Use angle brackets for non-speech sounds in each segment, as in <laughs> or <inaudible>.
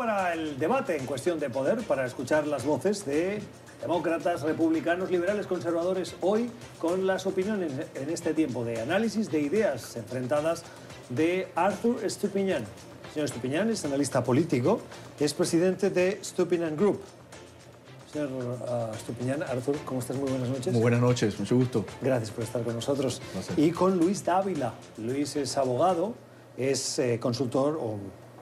para el debate en cuestión de poder, para escuchar las voces de demócratas, republicanos, liberales, conservadores, hoy con las opiniones en este tiempo de análisis de ideas enfrentadas de Arthur Stupiñán. Señor Stupiñán es analista político, es presidente de Stupiñán Group. Señor uh, Stupiñán, Arthur, ¿cómo estás? Muy buenas noches. Muy buenas noches, mucho gusto. Gracias por estar con nosotros. Y con Luis Dávila. Luis es abogado, es eh, consultor o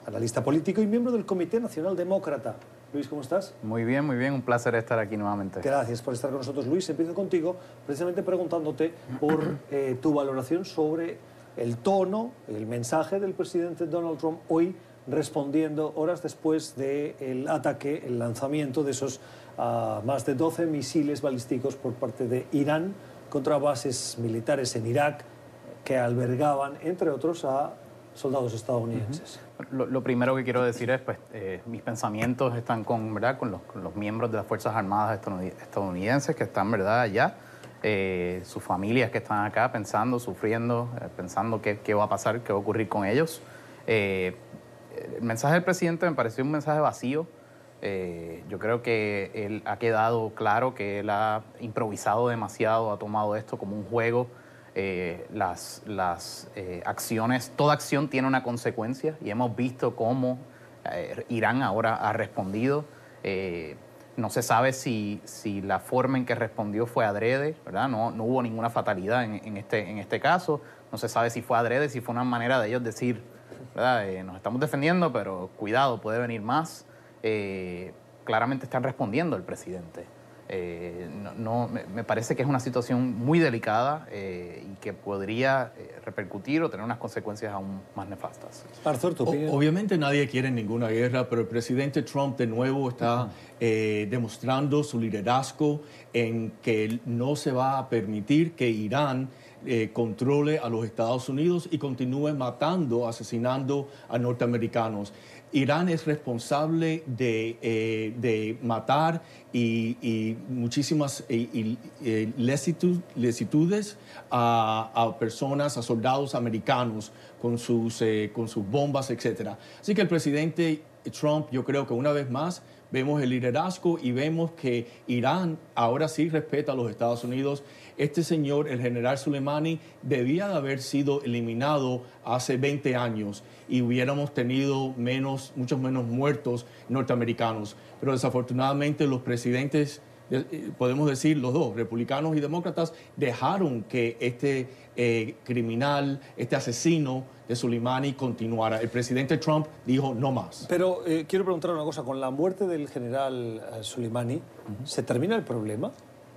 analista político y miembro del Comité Nacional Demócrata. Luis, ¿cómo estás? Muy bien, muy bien. Un placer estar aquí nuevamente. Gracias por estar con nosotros. Luis, empiezo contigo precisamente preguntándote por <clears throat> eh, tu valoración sobre el tono, el mensaje del presidente Donald Trump hoy respondiendo horas después del ataque, el lanzamiento de esos uh, más de 12 misiles balísticos por parte de Irán contra bases militares en Irak que albergaban, entre otros, a soldados estadounidenses. Lo, primero que quiero decir es, pues, eh, mis pensamientos están con, ¿verdad? Con los, miembros de las Fuerzas Armadas estadounidenses que están, ¿verdad?, allá, eh, sus familias que están acá pensando, sufriendo, eh, pensando qué, qué, va a pasar, qué va a ocurrir con ellos. El mensaje del presidente me pareció un mensaje vacío. yo creo que él ha quedado claro que él ha improvisado demasiado, ha tomado esto como un juego. Eh, las, las eh, acciones, toda acción tiene una consecuencia y hemos visto cómo eh, Irán ahora ha respondido. no se sabe si, si, la forma en que respondió fue adrede, ¿verdad? No, no hubo ninguna fatalidad en, en, este, en este caso. No se sabe si fue adrede, si fue una manera de ellos decir, ¿verdad? nos estamos defendiendo, pero cuidado, puede venir más. claramente están respondiendo el presidente. Eh, no, no, me parece que es una situación muy delicada eh, y que podría eh, repercutir o tener unas consecuencias aún más nefastas. Obviamente nadie quiere ninguna guerra, pero el presidente Trump de nuevo está uh -huh. demostrando su liderazgo en que no se va a permitir que Irán eh, controle a los Estados Unidos y continúe matando, asesinando a norteamericanos. Irán es responsable de, eh, de matar y, muchísimas lecitudes a, a, personas, a soldados americanos con sus, eh, con sus bombas, etc. Así que el presidente Trump, yo creo que una vez más, vemos el liderazgo y vemos que Irán ahora sí respeta a los Estados Unidos. Este señor, el general Soleimani, debía de haber sido eliminado hace 20 años y hubiéramos tenido menos, muchos menos muertos norteamericanos. Pero desafortunadamente los presidentes podemos decir los dos, republicanos y demócratas, dejaron que este eh, criminal, este asesino de Soleimani continuara. El presidente Trump dijo no más. Pero eh, quiero preguntar una cosa, con la muerte del general eh, Soleimani, uh -huh. ¿se termina el problema?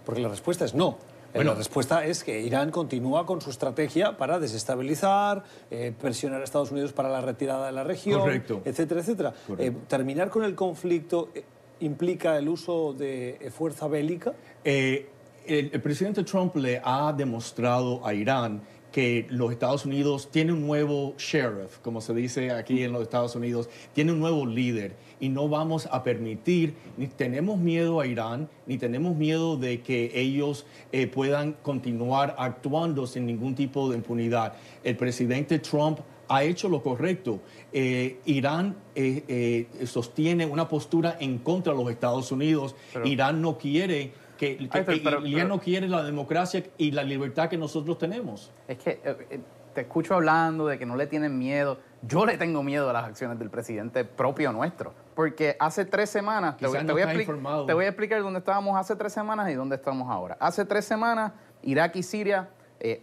Porque la respuesta es no. Bueno, la respuesta es que Irán continúa con su estrategia para desestabilizar, eh, presionar a Estados Unidos para la retirada de la región, correcto. etcétera, etcétera. Eh, terminar con el conflicto eh, implica el uso de fuerza bélica. El, el, presidente Trump le ha demostrado a Irán que los Estados Unidos tiene un nuevo sheriff, como se dice aquí en los Estados Unidos, tiene un nuevo líder y no vamos a permitir, ni tenemos miedo a Irán, ni tenemos miedo de que ellos eh, puedan continuar actuando sin ningún tipo de impunidad. El presidente Trump ha hecho lo correcto. Eh, Irán eh, eh, sostiene una postura en contra de los Estados Unidos. Pero, Irán no quiere que, que Ay, pero, pero, Irán no quiere la democracia y la libertad que nosotros tenemos. Es que eh, te escucho hablando de que no le tienen miedo. Yo le tengo miedo a las acciones del presidente propio nuestro. Porque hace tres semanas, te voy, no te, voy te voy, a explicar dónde estábamos hace tres semanas y dónde estamos ahora. Hace tres semanas, Irak y Siria eh,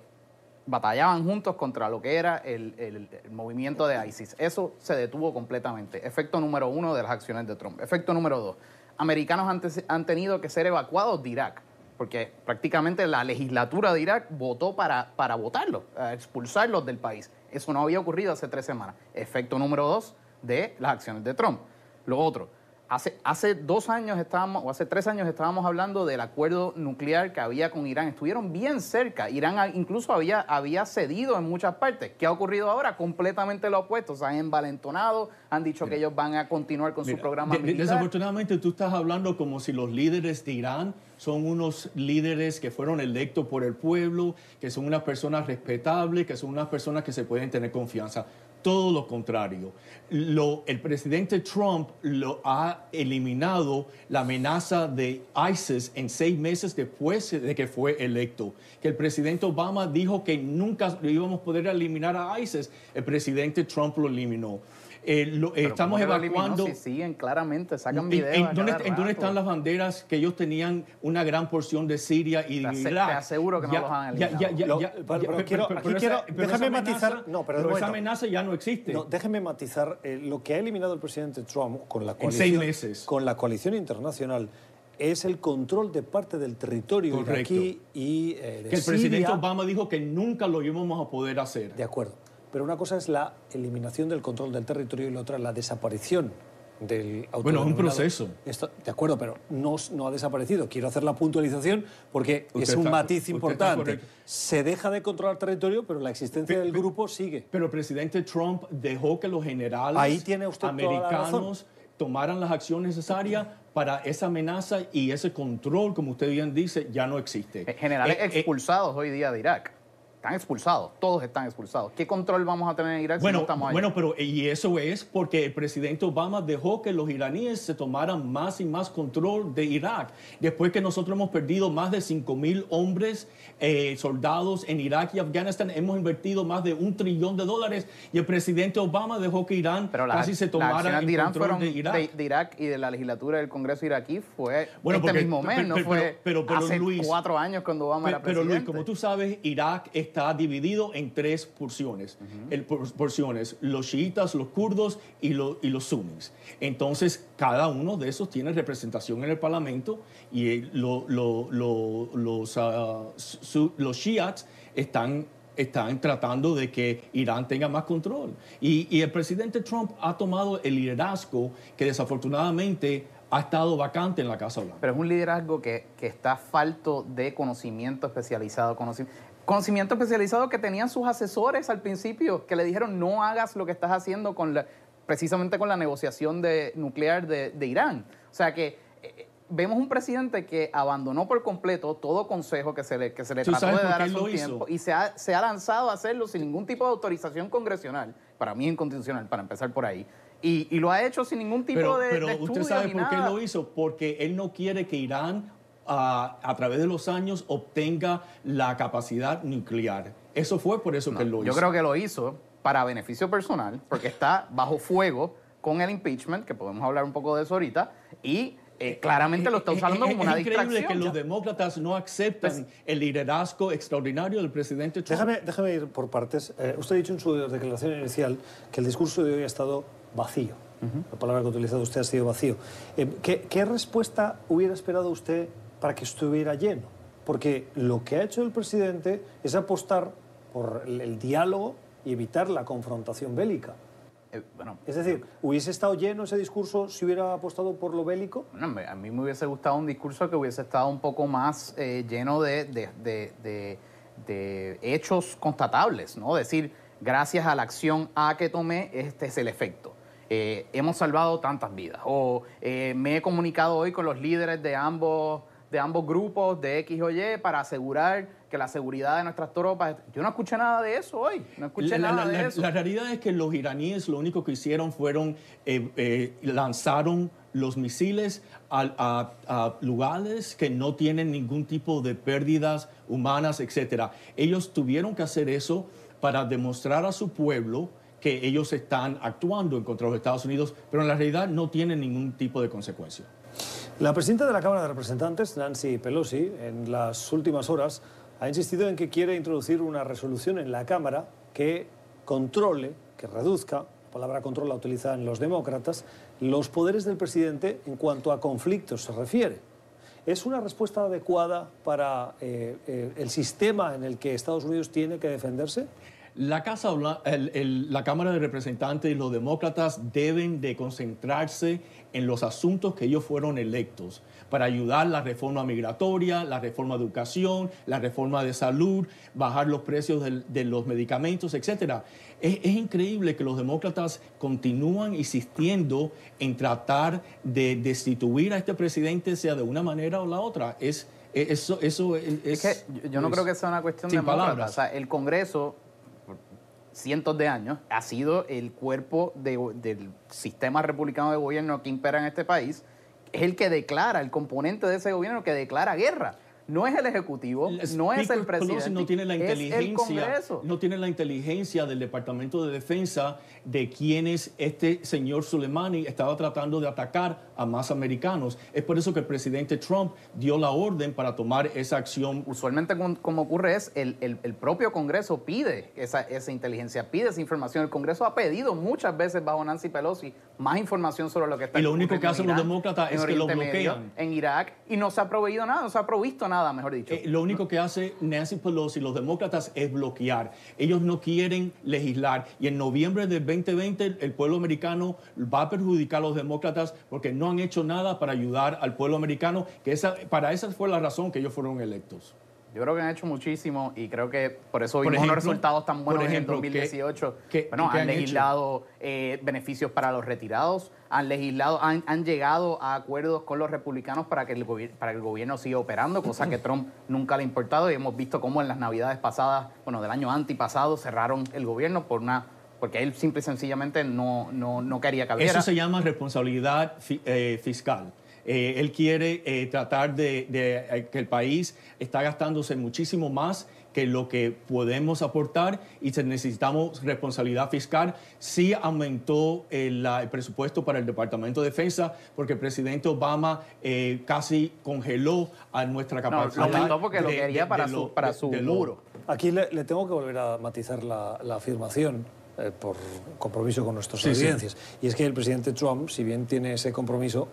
batallaban juntos contra lo que era el, el, movimiento de ISIS. Eso se detuvo completamente. Efecto número uno de las acciones de Trump. Efecto número dos, americanos han, han tenido que ser evacuados de Irak porque prácticamente la legislatura de Irak votó para, para votarlos, expulsarlos del país. Eso no había ocurrido hace tres semanas. Efecto número dos de las acciones de Trump. Lo otro, hace, hace dos años estábamos, o hace tres años estábamos hablando del acuerdo nuclear que había con Irán. Estuvieron bien cerca. Irán incluso había, había cedido en muchas partes. ¿Qué ha ocurrido ahora? Completamente lo opuesto. Se han envalentonado, han dicho Mira. que ellos van a continuar con Mira, su programa de, militar. Desafortunadamente tú estás hablando como si los líderes de Irán son unos líderes que fueron electos por el pueblo, que son unas personas respetables, que son unas personas que se pueden tener confianza. Todo lo contrario. Lo, el presidente Trump lo ha eliminado la amenaza de ISIS en seis meses después de que fue electo. Que el presidente Obama dijo que nunca íbamos a poder eliminar a ISIS. El presidente Trump lo eliminó. Eh, estamos evacuando. Si siguen claramente, sacan videos. ¿En, dónde, están las banderas que ellos tenían una gran porción de Siria y de Irak? Te aseguro que no los han eliminado. déjame matizar. no, pero, esa amenaza ya no existe. No, déjeme matizar. Eh, lo que ha eliminado el presidente Trump con la coalición, en seis meses. Con la coalición internacional es el control de parte del territorio iraquí y eh, de Que el presidente Obama dijo que nunca lo íbamos a poder hacer. De acuerdo. Pero una cosa es la eliminación del control del territorio y la otra la desaparición del Bueno, es un proceso. de acuerdo, pero no, no, ha desaparecido. Quiero hacer la puntualización porque es un matiz importante. Se deja de controlar territorio, pero la existencia del grupo sigue. Pero el presidente Trump dejó que los generales americanos tomaran las acciones necesarias para esa amenaza y ese control, como usted bien dice, ya no existe. Generales eh, eh, expulsados hoy día de Irak. Están expulsados, todos están expulsados. ¿Qué control vamos a tener en Irak bueno, si no estamos ahí? Bueno, pero y eso es porque el presidente Obama dejó que los iraníes se tomaran más y más control de Irak. Después que nosotros hemos perdido más de 5 mil hombres, eh, soldados en Irak y Afganistán, hemos invertido más de un trillón de dólares y el presidente Obama dejó que Irán casi se tomara el control de Irak. De, Irak y de la legislatura del Congreso iraquí fue bueno, este mismo mes, no fue pero, hace cuatro años cuando Obama era presidente. Pero Luis, como tú sabes, Irak es está dividido en tres porciones. el, porciones los chiitas, los kurdos y, y los sunnis. Entonces, cada uno de esos tiene representación en el Parlamento y los, uh, los shiats están están tratando de que Irán tenga más control. Y, y, el presidente Trump ha tomado el liderazgo que desafortunadamente ha estado vacante en la Casa Blanca. Pero es un liderazgo que, que está falto de conocimiento especializado. Conocimiento. Conocimiento especializado que tenían sus asesores al principio, que le dijeron no hagas lo que estás haciendo con precisamente con la negociación de, nuclear de, Irán. O sea que eh, vemos un presidente que abandonó por completo todo consejo que se le, que se le trató de dar a su tiempo y se ha, se ha lanzado a hacerlo sin ningún tipo de autorización congresional. Para mí inconstitucional, para empezar por ahí. Y, lo ha hecho sin ningún tipo de, pero Pero usted sabe por qué lo hizo, porque él no quiere que Irán a, través de los años obtenga la capacidad nuclear. Eso fue por eso que lo hizo. Yo creo que lo hizo para beneficio personal, porque está bajo fuego con el impeachment, que podemos hablar un poco de eso ahorita, y eh, claramente lo está usando como una distracción. Es increíble que los demócratas no aceptan pues, el liderazgo extraordinario del presidente Trump. Déjame, déjame ir por partes. Eh, usted ha dicho en su declaración inicial que el discurso de hoy ha estado vacío. La palabra que ha utilizado usted ha sido vacío. Eh, ¿qué, ¿Qué respuesta hubiera esperado usted para que estuviera lleno. Porque lo que ha hecho el presidente es apostar por el, diálogo y evitar la confrontación bélica. Eh, bueno, es decir, ¿hubiese estado lleno ese discurso si hubiera apostado por lo bélico? Bueno, a mí me hubiese gustado un discurso que hubiese estado un poco más eh, lleno de, de, de, hechos constatables, ¿no? Decir, gracias a la acción A que tomé, este es el efecto. Eh, hemos salvado tantas vidas. O me he comunicado hoy con los líderes de ambos de ambos grupos, de X o Y, para asegurar que la seguridad de nuestras tropas... Yo no escuché nada de eso hoy, no escuché la, nada de eso. La realidad es que los iraníes lo único que hicieron fueron, eh, eh, lanzaron los misiles a, a, lugares que no tienen ningún tipo de pérdidas humanas, etc. Ellos tuvieron que hacer eso para demostrar a su pueblo que ellos están actuando en contra de los Estados Unidos, pero en la realidad no tienen ningún tipo de consecuencia. La presidenta de la Cámara de Representantes, Nancy Pelosi, en las últimas horas ha insistido en que quiere introducir una resolución en la Cámara que controle, que reduzca, la palabra control la utilizan los demócratas, los poderes del presidente en cuanto a conflictos se refiere. ¿Es una respuesta adecuada para eh, eh, el sistema en el que Estados Unidos tiene que defenderse? La, Casa, la Cámara de Representantes y los demócratas deben de concentrarse en los asuntos que ellos fueron electos para ayudar la reforma migratoria, la reforma de educación, la reforma de salud, bajar los precios de, los medicamentos, etc. Es, increíble que los demócratas continúan insistiendo en tratar de destituir a este presidente, sea de una manera o la otra. Es, eso, eso es, que yo no creo que sea una cuestión de demócratas. O sea, el Congreso cientos de años ha sido el cuerpo del sistema republicano de gobierno que impera en este país, es el que declara, el componente de ese gobierno que declara guerra no es el ejecutivo, no es el presidente, no tiene la inteligencia, es el Congreso. No tiene la inteligencia del Departamento de Defensa de quienes este señor Soleimani estaba tratando de atacar a más americanos. Es por eso que el presidente Trump dio la orden para tomar esa acción. Usualmente como ocurre es, el, el, propio Congreso pide esa, esa inteligencia, pide esa información. El Congreso ha pedido muchas veces bajo Nancy Pelosi más información sobre lo que está Y lo único que hacen los demócratas es que lo bloquean. en Irak y no se ha proveído nada, no se ha provisto nada, mejor dicho. Eh, lo único que hace Nancy Pelosi los demócratas es bloquear. Ellos no quieren legislar y en noviembre del 2020 el pueblo americano va a perjudicar a los demócratas porque no han hecho nada para ayudar al pueblo americano, que esa, para esa fue la razón que ellos fueron electos. Yo creo que han hecho muchísimo y creo que por eso vimos unos resultados tan buenos en 2018. bueno, han, legislado eh, beneficios para los retirados, han legislado, han, llegado a acuerdos con los republicanos para que, el para que el gobierno siga operando, cosa que <clears throat> Trump nunca le ha importado y hemos visto cómo en las navidades pasadas, bueno, del año antipasado, cerraron el gobierno por una porque él simple y sencillamente no, no, no quería que Eso se llama responsabilidad eh, fiscal. Eh, él quiere eh, tratar de, que el país está gastándose muchísimo más que lo que podemos aportar y necesitamos responsabilidad fiscal. Sí aumentó el, presupuesto para el Departamento de Defensa porque el presidente Obama casi congeló a nuestra capacidad. No, aumentó porque lo quería para su, para su muro. Aquí le, tengo que volver a matizar la afirmación eh, por compromiso con nuestras audiencias. Y es que el presidente Trump, si bien tiene ese compromiso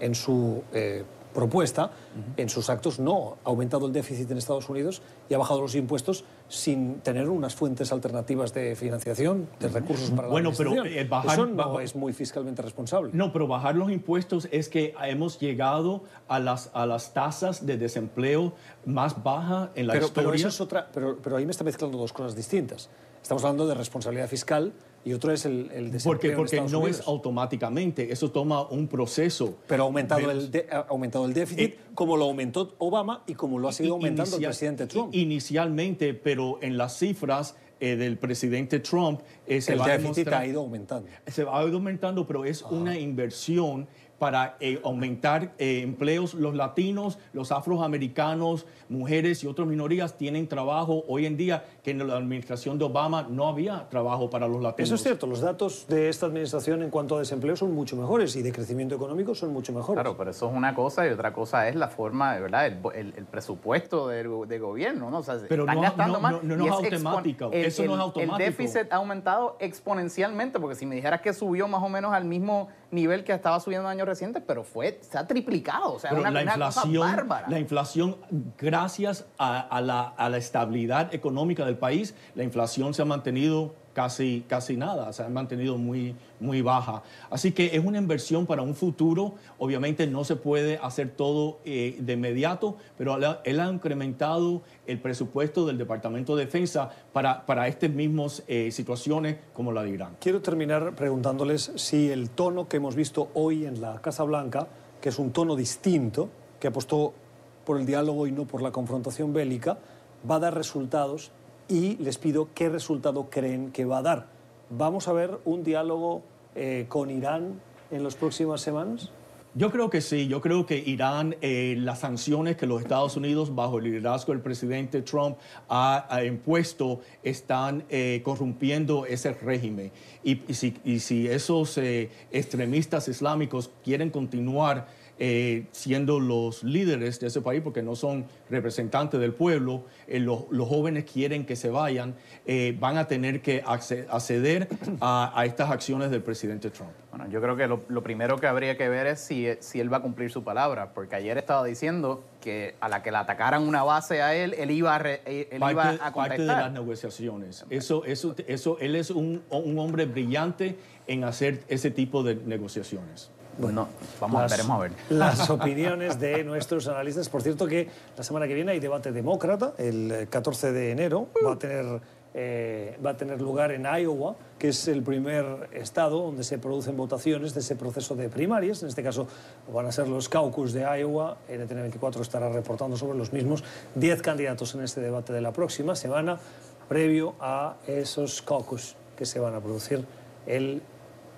en su eh, propuesta, en sus actos no ha aumentado el déficit en Estados Unidos y ha bajado los impuestos sin tener unas fuentes alternativas de financiación, de recursos para bueno, la pero eh, bajar, Eso no es muy fiscalmente responsable. No, pero bajar los impuestos es que hemos llegado a las, a las tasas de desempleo más bajas en la historia. Pero, eso es otra, pero, pero ahí me está mezclando dos cosas distintas. Estamos hablando de responsabilidad fiscal y otro es el, el Porque, porque no es automáticamente, eso toma un proceso. Pero ha aumentado, el, ha aumentado el déficit eh, como lo aumentó Obama y como lo ha seguido aumentando el presidente Trump. Inicialmente, pero en las cifras eh, del presidente Trump eh, se el déficit ha ido aumentando. Se ha ido aumentando, pero es una inversión para eh, aumentar eh, empleos. Los latinos, los afroamericanos, mujeres y otras minorías tienen trabajo hoy en día que en la administración de Obama no había trabajo para los latinos. Eso es cierto, los datos de esta administración en cuanto a desempleo son mucho mejores y de crecimiento económico son mucho mejores. Claro, pero eso es una cosa y otra cosa es la forma, ¿verdad? El, el, presupuesto de, gobierno, ¿no? O sea, pero no, gastando más. No, no, es automático, eso no es automático. El déficit ha aumentado exponencialmente, porque si me dijeras que subió más o menos al mismo nivel que estaba subiendo en años recientes, pero fue, se ha triplicado. O sea, una, la inflación, bárbara. La inflación, gracias a, la, a la estabilidad económica del país, la inflación se ha mantenido casi, casi nada, se ha mantenido muy, muy baja. Así que es una inversión para un futuro. Obviamente no se puede hacer todo eh, de inmediato, pero él ha incrementado el presupuesto del Departamento de Defensa para, para estas mismas eh, situaciones como la de Irán. Quiero terminar preguntándoles si el tono que hemos visto hoy en la Casa Blanca, que es un tono distinto, que apostó por el diálogo y no por la confrontación bélica, va a dar resultados y les pido qué resultado creen que va a dar. ¿Vamos a ver un diálogo eh, con Irán en las próximas semanas? Yo creo que sí, yo creo que Irán, eh, las sanciones que los Estados Unidos bajo el liderazgo del presidente Trump ha, impuesto están eh, corrompiendo ese régimen. Y, si, y si, esos extremistas islámicos quieren continuar eh, siendo los líderes de ese país, porque no son representantes del pueblo, eh, los, jóvenes quieren que se vayan, eh, van a tener que acceder a, estas acciones del presidente Trump. Bueno, yo creo que lo, primero que habría que ver es si, si, él va a cumplir su palabra, porque ayer estaba diciendo que a la que le atacaran una base a él, él iba a, él iba a contestar. Parte de las negociaciones. Eso, eso, eso, él es un, un hombre brillante en hacer ese tipo de negociaciones. Bueno, vamos, las, veremos a ver. <laughs> Las <laughs> opiniones de nuestros analistas. Por cierto que la semana que viene hay debate demócrata, el 14 de enero. Va a tener, eh, va a tener lugar en Iowa, que es el primer estado donde se producen votaciones de ese proceso de primarias. En este caso van a ser los caucus de Iowa. NTN24 estará reportando sobre los mismos. Diez candidatos en este debate de la próxima semana. previo a esos caucus que se van a producir el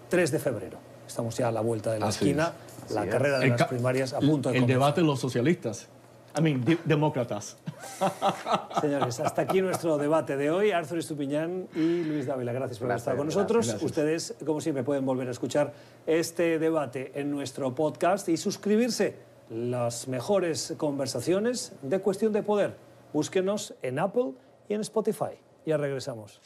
3 de febrero. Estamos ya a la vuelta de la Así esquina, es. la carrera de El las primarias a punto de El comenzar. debate de los socialistas. I mean, de- demócratas. <laughs> Señores, hasta aquí nuestro debate de hoy. Arthur Estupiñán y Luis Dávila, gracias por haber Gracias, estado con nosotros. gracias. Ustedes, como siempre, pueden volver a escuchar este debate en nuestro podcast y suscribirse. Las mejores conversaciones de cuestión de poder. Búsquenos en Apple y en Spotify. Ya regresamos.